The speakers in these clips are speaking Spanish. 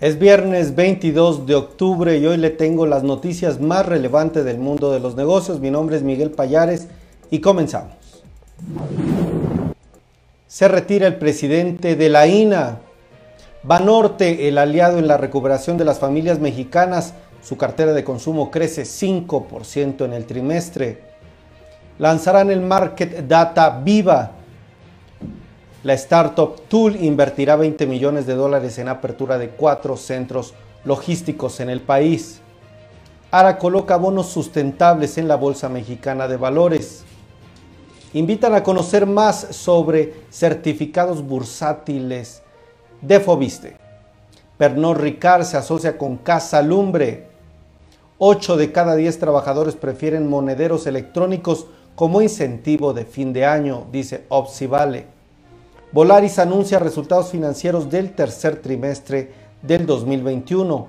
Es viernes 22 de octubre y hoy le tengo las noticias más relevantes del mundo de los negocios. Mi nombre es Miguel Payares y comenzamos. Se retira el presidente de la INA. Banorte, el aliado en la recuperación de las familias mexicanas, su cartera de consumo crece 5% en el trimestre. Lanzarán el Market Data Viva, la startup Tool invertirá 20 millones de dólares en apertura de cuatro centros logísticos en el país. ARA coloca bonos sustentables en la Bolsa Mexicana de Valores. Invitan a conocer más sobre certificados bursátiles de Fobiste. Pernod Ricard se asocia con Casa Lumbre. 8 de cada 10 trabajadores prefieren monederos electrónicos como incentivo de fin de año, dice Opsivale. Volaris anuncia resultados financieros del tercer trimestre del 2021.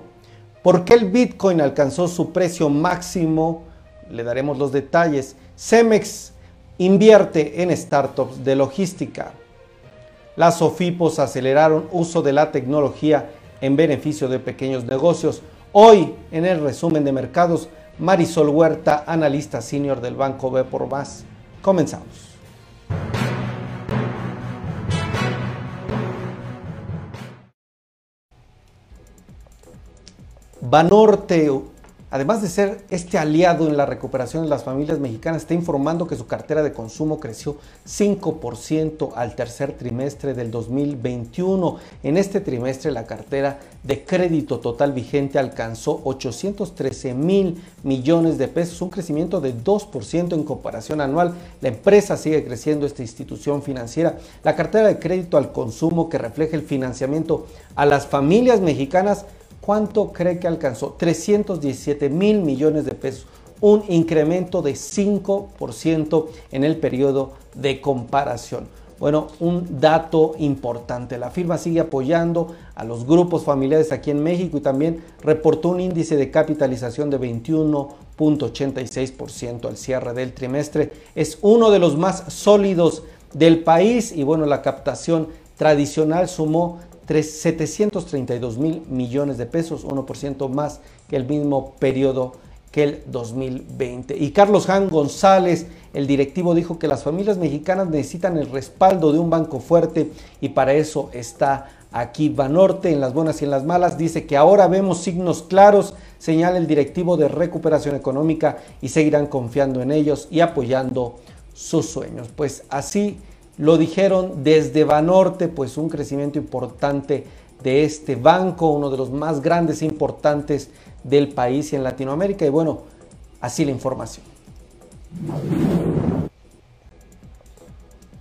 ¿Por qué el Bitcoin alcanzó su precio máximo? Le daremos los detalles. Cemex invierte en startups de logística. Las OFIPOS aceleraron uso de la tecnología en beneficio de pequeños negocios. Hoy, en el resumen de mercados, Marisol Huerta, analista senior del Banco B por Más. Comenzamos. Banorte, además de ser este aliado en la recuperación de las familias mexicanas, está informando que su cartera de consumo creció 5% al tercer trimestre del 2021. En este trimestre la cartera de crédito total vigente alcanzó 813 mil millones de pesos, un crecimiento de 2% en comparación anual. La empresa sigue creciendo, esta institución financiera. La cartera de crédito al consumo que refleja el financiamiento a las familias mexicanas ¿Cuánto cree que alcanzó? 317 mil millones de pesos, un incremento de 5% en el periodo de comparación. Bueno, un dato importante. La firma sigue apoyando a los grupos familiares aquí en México y también reportó un índice de capitalización de 21.86% al cierre del trimestre. Es uno de los más sólidos del país y bueno, la captación tradicional sumó 732 mil millones de pesos, 1% más que el mismo periodo que el 2020. Y Carlos Jan González, el directivo, dijo que las familias mexicanas necesitan el respaldo de un banco fuerte y para eso está aquí Banorte en las buenas y en las malas. Dice que ahora vemos signos claros, señala el directivo de recuperación económica y seguirán confiando en ellos y apoyando sus sueños. Pues así lo dijeron desde Banorte, pues un crecimiento importante de este banco, uno de los más grandes e importantes del país y en Latinoamérica. Y bueno, así la información.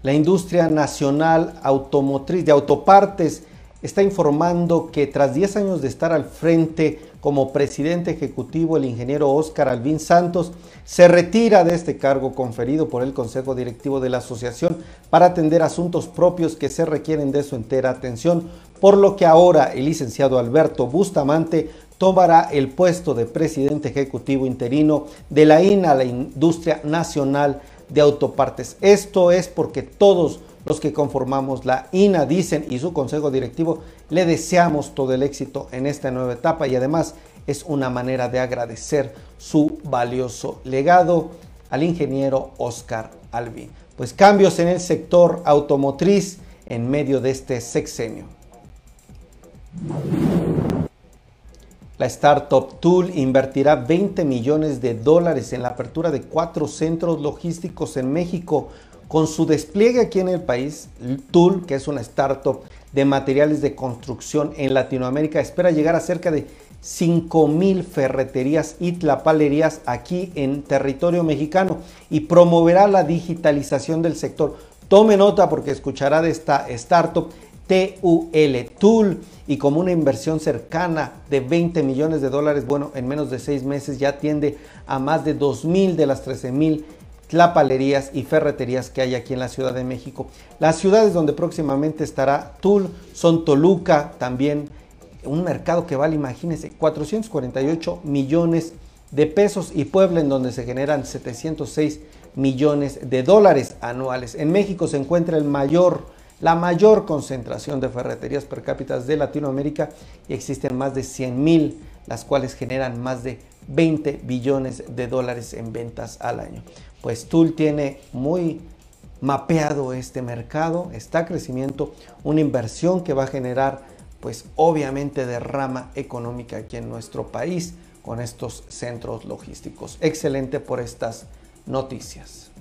La industria nacional automotriz de autopartes está informando que tras 10 años de estar al frente como presidente ejecutivo, el ingeniero Óscar Alvin Santos se retira de este cargo conferido por el Consejo Directivo de la Asociación para atender asuntos propios que se requieren de su entera atención, por lo que ahora el licenciado Alberto Bustamante tomará el puesto de presidente ejecutivo interino de la INA, la Industria Nacional de Autopartes. Esto es porque todos los que conformamos la INA dicen y su consejo directivo le deseamos todo el éxito en esta nueva etapa y además es una manera de agradecer su valioso legado al ingeniero Oscar Albi. Pues cambios en el sector automotriz en medio de este sexenio. La startup Tool invertirá 20 millones de dólares en la apertura de cuatro centros logísticos en México con su despliegue aquí en el país, Tool, que es una startup de materiales de construcción en Latinoamérica, espera llegar a cerca de 5.000 ferreterías y tlapalerías aquí en territorio mexicano y promoverá la digitalización del sector. Tome nota porque escuchará de esta startup TUL, Tool, y como una inversión cercana de 20 millones de dólares, bueno, en menos de seis meses ya atiende a más de 2.000 de las 13.000 tlapalerías y ferreterías que hay aquí en la Ciudad de México. Las ciudades donde próximamente estará Tul son Toluca, también un mercado que vale, imagínense, 448 millones de pesos y Puebla en donde se generan 706 millones de dólares anuales. En México se encuentra el mayor la mayor concentración de ferreterías per cápita de Latinoamérica y existen más de 100 mil, las cuales generan más de 20 billones de dólares en ventas al año. Pues Tool tiene muy mapeado este mercado, está crecimiento, una inversión que va a generar pues obviamente derrama económica aquí en nuestro país con estos centros logísticos. Excelente por estas noticias.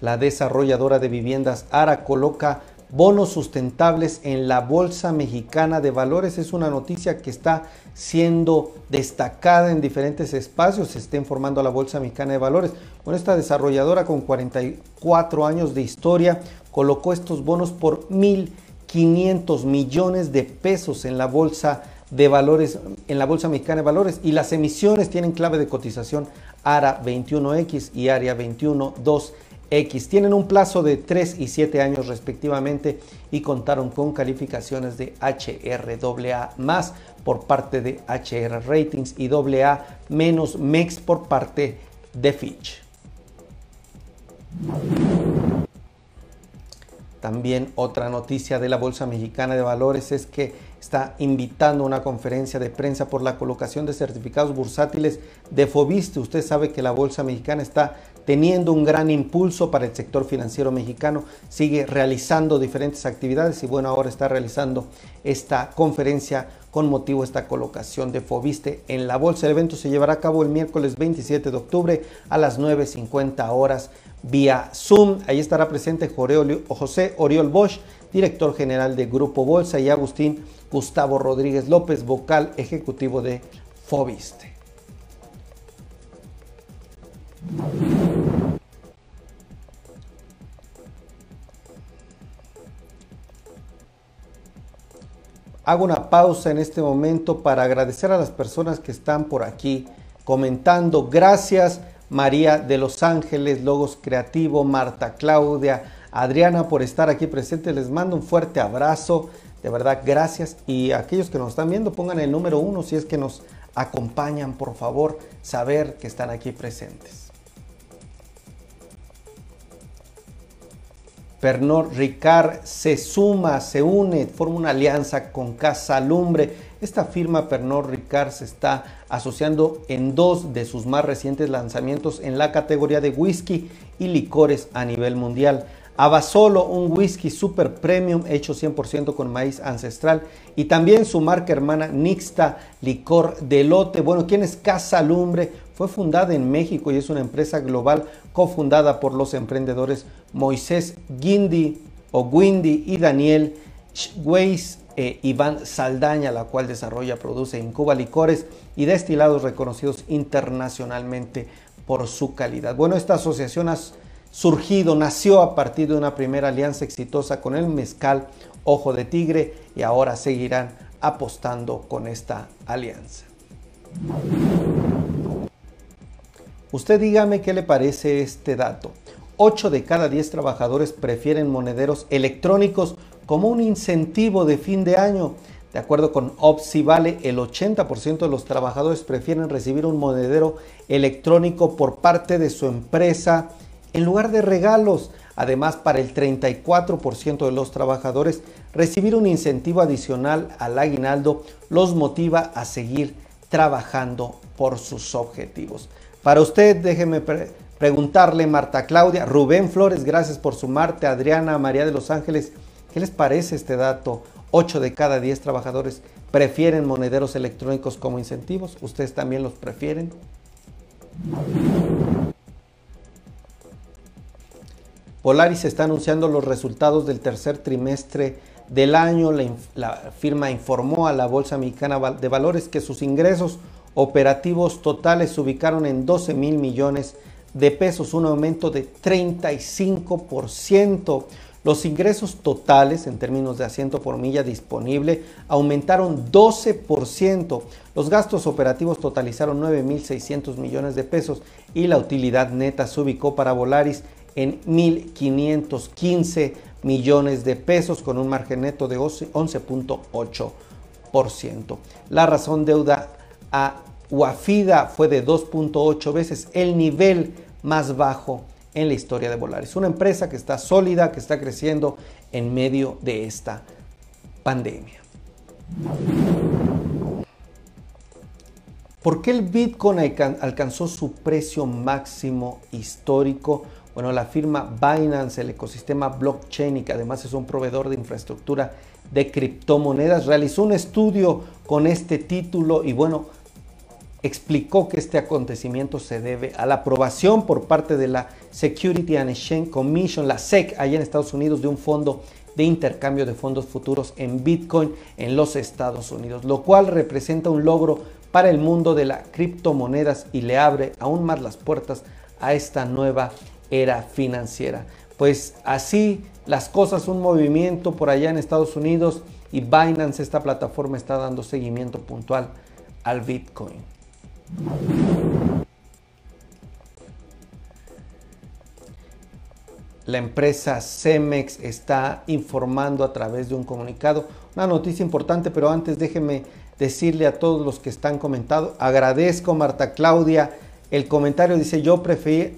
La desarrolladora de viviendas ARA coloca bonos sustentables en la Bolsa Mexicana de Valores. Es una noticia que está siendo destacada en diferentes espacios. Se está informando a la Bolsa Mexicana de Valores. Con esta desarrolladora con 44 años de historia colocó estos bonos por 1.500 millones de pesos en la Bolsa de Valores, en la Bolsa Mexicana de Valores. Y las emisiones tienen clave de cotización ARA 21X y ARIA 212 X. Tienen un plazo de 3 y 7 años respectivamente y contaron con calificaciones de HRAA más por parte de HR Ratings y AA menos MEX por parte de Fitch. También otra noticia de la Bolsa Mexicana de Valores es que está invitando a una conferencia de prensa por la colocación de certificados bursátiles de Fobiste. Usted sabe que la Bolsa Mexicana está teniendo un gran impulso para el sector financiero mexicano, sigue realizando diferentes actividades y bueno, ahora está realizando esta conferencia con motivo de esta colocación de Fobiste en la bolsa. El evento se llevará a cabo el miércoles 27 de octubre a las 9.50 horas vía Zoom. Ahí estará presente José Oriol Bosch, director general de Grupo Bolsa, y Agustín Gustavo Rodríguez López, vocal ejecutivo de Fobiste. Hago una pausa en este momento para agradecer a las personas que están por aquí comentando. Gracias María de Los Ángeles, Logos Creativo, Marta Claudia, Adriana por estar aquí presente. Les mando un fuerte abrazo. De verdad, gracias. Y aquellos que nos están viendo, pongan el número uno si es que nos acompañan, por favor, saber que están aquí presentes. Pernod Ricard se suma, se une, forma una alianza con Casa Lumbre. Esta firma Pernod Ricard se está asociando en dos de sus más recientes lanzamientos en la categoría de whisky y licores a nivel mundial. Abasolo, un whisky super premium hecho 100% con maíz ancestral. Y también su marca hermana Nixta, licor de lote. Bueno, ¿quién es Casa Lumbre? Fue fundada en México y es una empresa global cofundada por los emprendedores Moisés Guindy o Windy y Daniel Weiss e Iván Saldaña, la cual desarrolla, produce, incuba licores y destilados reconocidos internacionalmente por su calidad. Bueno, esta asociación ha surgido, nació a partir de una primera alianza exitosa con el mezcal Ojo de Tigre y ahora seguirán apostando con esta alianza. Usted dígame qué le parece este dato. 8 de cada 10 trabajadores prefieren monederos electrónicos como un incentivo de fin de año. De acuerdo con Vale, el 80% de los trabajadores prefieren recibir un monedero electrónico por parte de su empresa en lugar de regalos. Además, para el 34% de los trabajadores, recibir un incentivo adicional al aguinaldo los motiva a seguir trabajando por sus objetivos. Para usted, déjeme preguntarle, Marta Claudia, Rubén Flores, gracias por sumarte, Adriana, María de los Ángeles, ¿qué les parece este dato? 8 de cada 10 trabajadores prefieren monederos electrónicos como incentivos. ¿Ustedes también los prefieren? Polaris está anunciando los resultados del tercer trimestre del año. La, la, firma informó a la Bolsa Mexicana de Valores que sus ingresos operativos totales se ubicaron en 12 mil millones de pesos, un aumento de 35%. Los ingresos totales en términos de asiento por milla disponible aumentaron 12%. Los gastos operativos totalizaron 9.600 millones de pesos y la utilidad neta se ubicó para Volaris en 1.515 millones de pesos con un margen neto de 11.8%. La razón deuda a Wafida fue de 2.8 veces el nivel más bajo en la historia de Volaris. Una empresa que está sólida, que está creciendo en medio de esta pandemia. ¿Por qué el Bitcoin alcanzó su precio máximo histórico? Bueno, la firma Binance, el ecosistema blockchain y que además es un proveedor de infraestructura de criptomonedas, realizó un estudio con este título y bueno, explicó que este acontecimiento se debe a la aprobación por parte de la Security and Exchange Commission, la SEC, allá en Estados Unidos, de un fondo de intercambio de fondos futuros en Bitcoin en los Estados Unidos, lo cual representa un logro para el mundo de las criptomonedas y le abre aún más las puertas a esta nueva era financiera. Pues así las cosas, un movimiento por allá en Estados Unidos y Binance, esta plataforma, está dando seguimiento puntual al Bitcoin. La empresa Cemex está informando a través de un comunicado. Una noticia importante, pero antes déjeme decirle a todos los que están comentando, agradezco Marta Claudia, el comentario dice yo,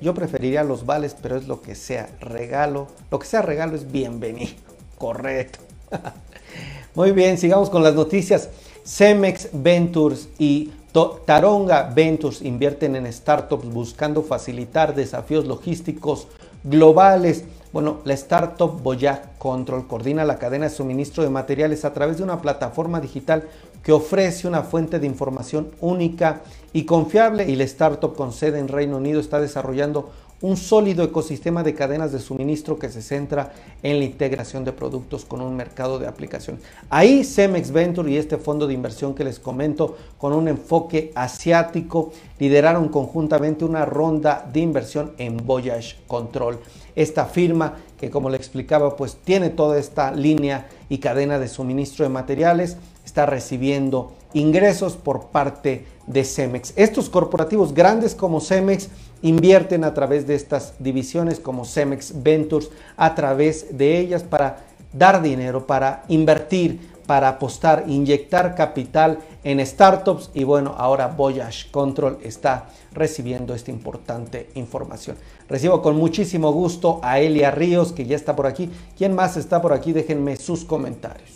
yo preferiría los vales, pero es lo que sea regalo, lo que sea regalo es bienvenido, correcto. Muy bien, sigamos con las noticias. Cemex Ventures y Taronga Ventures invierten en startups buscando facilitar desafíos logísticos globales. Bueno, la startup Boyac Control coordina la cadena de suministro de materiales a través de una plataforma digital que ofrece una fuente de información única y confiable y la startup con sede en Reino Unido está desarrollando un sólido ecosistema de cadenas de suministro que se centra en la integración de productos con un mercado de aplicación. Ahí Cemex Venture y este fondo de inversión que les comento con un enfoque asiático lideraron conjuntamente una ronda de inversión en Voyage Control. Esta firma que como le explicaba pues tiene toda esta línea y cadena de suministro de materiales está recibiendo ingresos por parte de Cemex. Estos corporativos grandes como Cemex invierten a través de estas divisiones como Cemex Ventures, a través de ellas para dar dinero, para invertir, para apostar, inyectar capital en startups y bueno, ahora Voyage Control está recibiendo esta importante información. Recibo con muchísimo gusto a Elia Ríos que ya está por aquí. ¿Quién más está por aquí? Déjenme sus comentarios.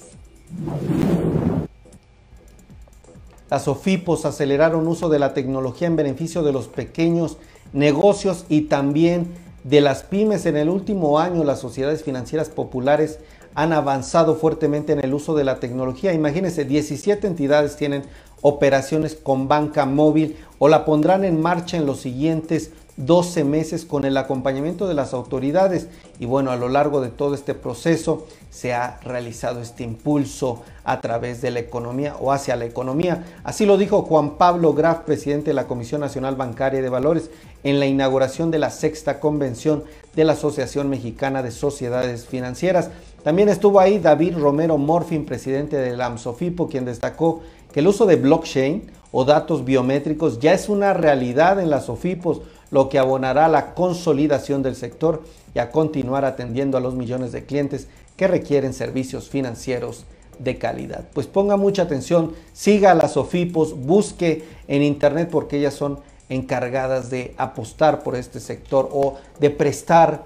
Las OFIPOS aceleraron uso de la tecnología en beneficio de los pequeños negocios y también de las pymes. En el último año las sociedades financieras populares han avanzado fuertemente en el uso de la tecnología. Imagínense, 17 entidades tienen operaciones con banca móvil o la pondrán en marcha en los siguientes 12 meses con el acompañamiento de las autoridades y bueno, a lo largo de todo este proceso se ha realizado este impulso a través de la economía o hacia la economía. Así lo dijo Juan Pablo Graf, presidente de la Comisión Nacional Bancaria de Valores, en la inauguración de la sexta convención de la Asociación Mexicana de Sociedades Financieras. También estuvo ahí David Romero Morfin, presidente de la AMSOFIPO, quien destacó que el uso de blockchain o datos biométricos ya es una realidad en las SOFIPOS, lo que abonará a la consolidación del sector y a continuar atendiendo a los millones de clientes que requieren servicios financieros de calidad. Pues ponga mucha atención, siga las SOFIPOS, busque en internet porque ellas son encargadas de apostar por este sector o de prestar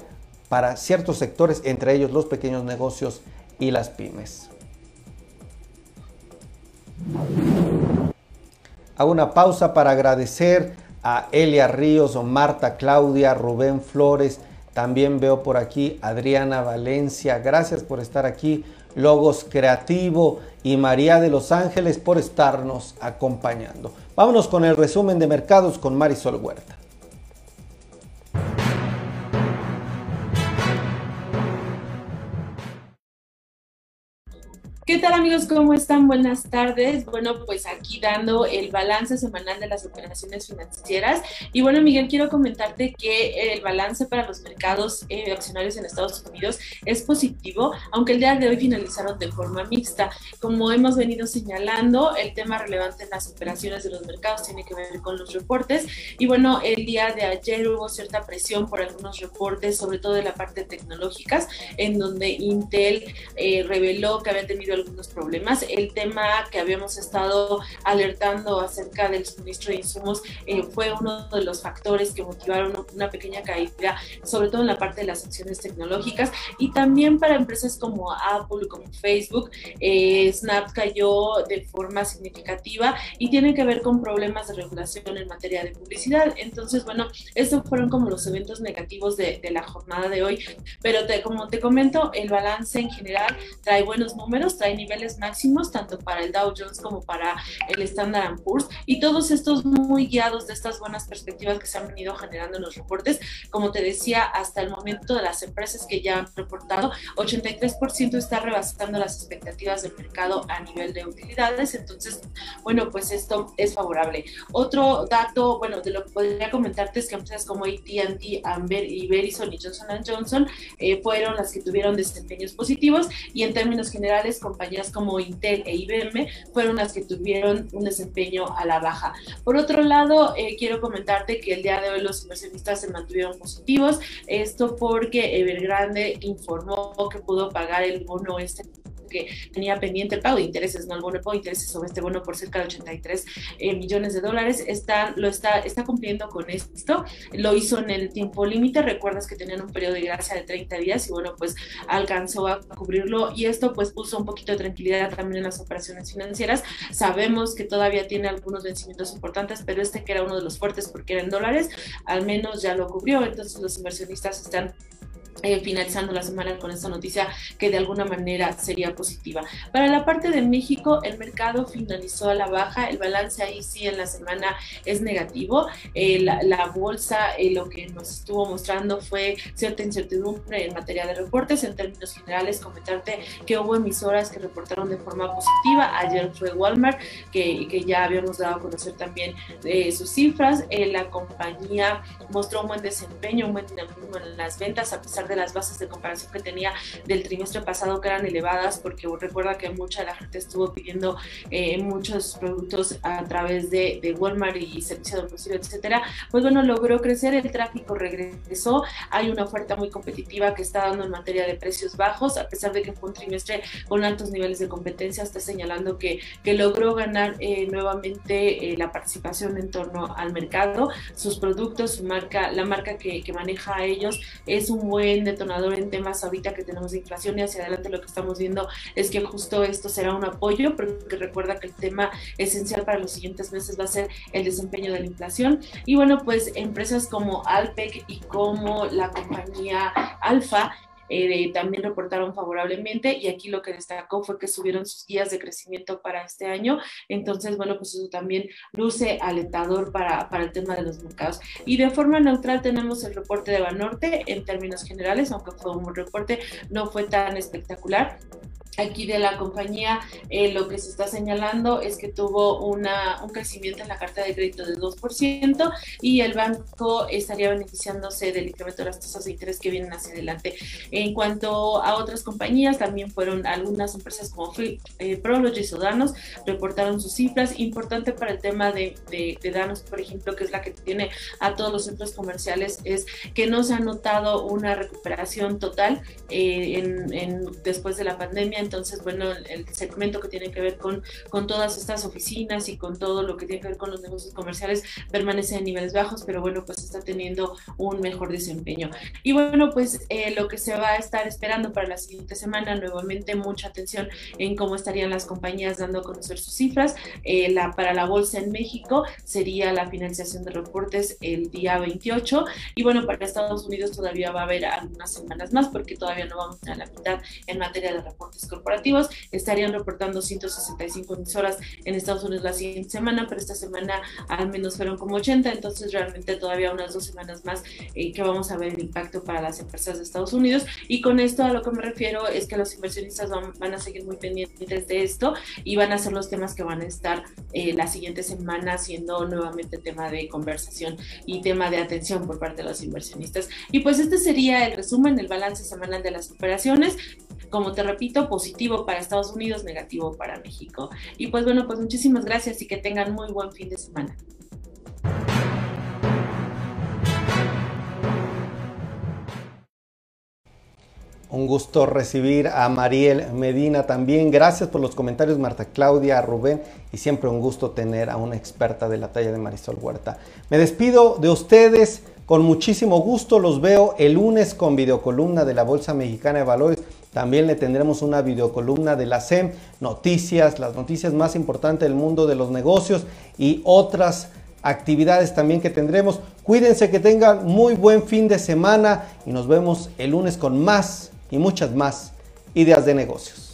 para ciertos sectores, entre ellos los pequeños negocios y las pymes. Hago una pausa para agradecer a Elia Ríos Marta Claudia, Rubén Flores, también veo por aquí Adriana Valencia, gracias por estar aquí, Logos Creativo y María de Los Ángeles por estarnos acompañando. Vámonos con el resumen de mercados con Marisol Huerta. ¿Qué tal amigos? ¿Cómo están? Buenas tardes. Bueno, pues aquí dando el balance semanal de las operaciones financieras. Y bueno, Miguel, quiero comentarte que el balance para los mercados eh, accionarios en Estados Unidos es positivo, aunque el día de hoy finalizaron de forma mixta. Como hemos venido señalando, el tema relevante en las operaciones de los mercados tiene que ver con los reportes. Y bueno, el día de ayer hubo cierta presión por algunos reportes, sobre todo de la parte tecnológicas, en donde Intel eh, reveló que había tenido algunos problemas. El tema que habíamos estado alertando acerca del suministro de insumos eh, fue uno de los factores que motivaron una pequeña caída, sobre todo en la parte de las acciones tecnológicas y también para empresas como Apple, como Facebook, eh, Snap cayó de forma significativa y tiene que ver con problemas de regulación en materia de publicidad. Entonces, bueno, estos fueron como los eventos negativos de, de la jornada de hoy, pero te, como te comento, el balance en general trae buenos números, trae niveles máximos tanto para el Dow Jones como para el Standard Poor's y todos estos muy guiados de estas buenas perspectivas que se han venido generando en los reportes. Como te decía, hasta el momento de las empresas que ya han reportado, 83% está rebasando las expectativas del mercado a nivel de utilidades, entonces, bueno, pues esto es favorable. Otro dato, bueno, de lo que podría comentarte es que empresas como AT&T, Amber y Verizon y Johnson Johnson eh, fueron las que tuvieron desempeños positivos y en términos generales compañías como Intel e IBM fueron las que tuvieron un desempeño a la baja. Por otro lado, eh, quiero comentarte que el día de hoy los inversionistas se mantuvieron positivos, esto porque Evergrande informó que pudo pagar el bono este que tenía pendiente el pago de intereses, no el bono de intereses sobre este bono por cerca de 83 eh, millones de dólares, está, lo está, está cumpliendo con esto, lo hizo en el tiempo límite, recuerdas que tenían un periodo de gracia de 30 días y bueno, pues alcanzó a cubrirlo y esto pues puso un poquito de tranquilidad también en las operaciones financieras, sabemos que todavía tiene algunos vencimientos importantes, pero este que era uno de los fuertes porque era dólares, al menos ya lo cubrió, entonces los inversionistas están eh, finalizando la semana con esta noticia que de alguna manera sería positiva. Para la parte de México, el mercado finalizó a la baja, el balance ahí sí en la semana es negativo. Eh, la, bolsa eh, lo que nos estuvo mostrando fue cierta incertidumbre en materia de reportes. En términos generales, comentarte que hubo emisoras que reportaron de forma positiva. Ayer fue Walmart, que, que ya habíamos dado a conocer también sus cifras. la compañía mostró un buen desempeño, un buen dinamismo en las ventas, a pesar de las bases de comparación que tenía del trimestre pasado que eran elevadas, porque recuerda que mucha de la gente estuvo pidiendo eh, muchos productos a través de, de Walmart y servicio de domicilio, etcétera, pues bueno, logró crecer, el tráfico regresó, hay una oferta muy competitiva que está dando en materia de precios bajos, a pesar de que fue un trimestre con altos niveles de competencia, está señalando que, que logró ganar eh, nuevamente eh, la participación en torno al mercado, sus productos, su marca, la marca que, que maneja a ellos es un buen detonador en temas ahorita que tenemos de inflación y hacia adelante lo que estamos viendo es que justo esto será un apoyo, porque recuerda que el tema esencial para los siguientes meses va a ser el desempeño de la inflación. Y bueno, pues empresas como Alpec y como la compañía Alfa eh, también reportaron favorablemente y aquí lo que destacó fue que subieron sus guías de crecimiento para este año. Entonces, bueno, pues eso también luce alentador para, para el tema de los mercados. Y de forma neutral tenemos el reporte de Banorte en términos generales, aunque fue un reporte, no fue tan espectacular aquí de la compañía eh, lo que se está señalando es que tuvo una, un crecimiento en la carta de crédito del 2% y el banco estaría beneficiándose del incremento de las tasas de interés que vienen hacia adelante. En cuanto a otras compañías, también fueron algunas empresas como eh, Prologis o Danos, reportaron sus cifras. Importante para el tema de, de, Danos, por ejemplo, que es la que tiene a todos los centros comerciales, es que no se ha notado una recuperación total eh, en, después de la pandemia entonces, bueno, el, segmento que tiene que ver con, con todas estas oficinas y con todo lo que tiene que ver con los negocios comerciales permanece en niveles bajos, pero bueno, pues está teniendo un mejor desempeño. Y bueno, pues eh, lo que se va a estar esperando para la siguiente semana, nuevamente mucha atención en cómo estarían las compañías dando a conocer sus cifras. Eh, la, para la bolsa en México sería la financiación de reportes el día 28 y bueno, para Estados Unidos todavía va a haber algunas semanas más porque todavía no vamos a la mitad en materia de reportes corporativos. Estarían reportando 165 emisoras en Estados Unidos la siguiente semana, pero esta semana al menos fueron como 80, entonces realmente todavía unas dos semanas más eh, que vamos a ver el impacto para las empresas de Estados Unidos. Y con esto a lo que me refiero es que los inversionistas van, a seguir muy pendientes de esto y van a ser los temas que van a estar eh, la siguiente semana siendo nuevamente tema de conversación y tema de atención por parte de los inversionistas. Y pues este sería el resumen, el balance semanal de las operaciones como te repito, positivo para Estados Unidos, negativo para México. Y pues bueno, pues muchísimas gracias y que tengan muy buen fin de semana. Un gusto recibir a Mariel Medina también. Gracias por los comentarios, Marta Claudia, Rubén. Y siempre un gusto tener a una experta de la talla de Marisol Huerta. Me despido de ustedes con muchísimo gusto. Los veo el lunes con videocolumna de la Bolsa Mexicana de Valores. También le tendremos una videocolumna de la SEM, noticias, las noticias más importantes del mundo de los negocios y otras actividades también que tendremos. Cuídense que tengan muy buen fin de semana y nos vemos el lunes con más y muchas más ideas de negocios.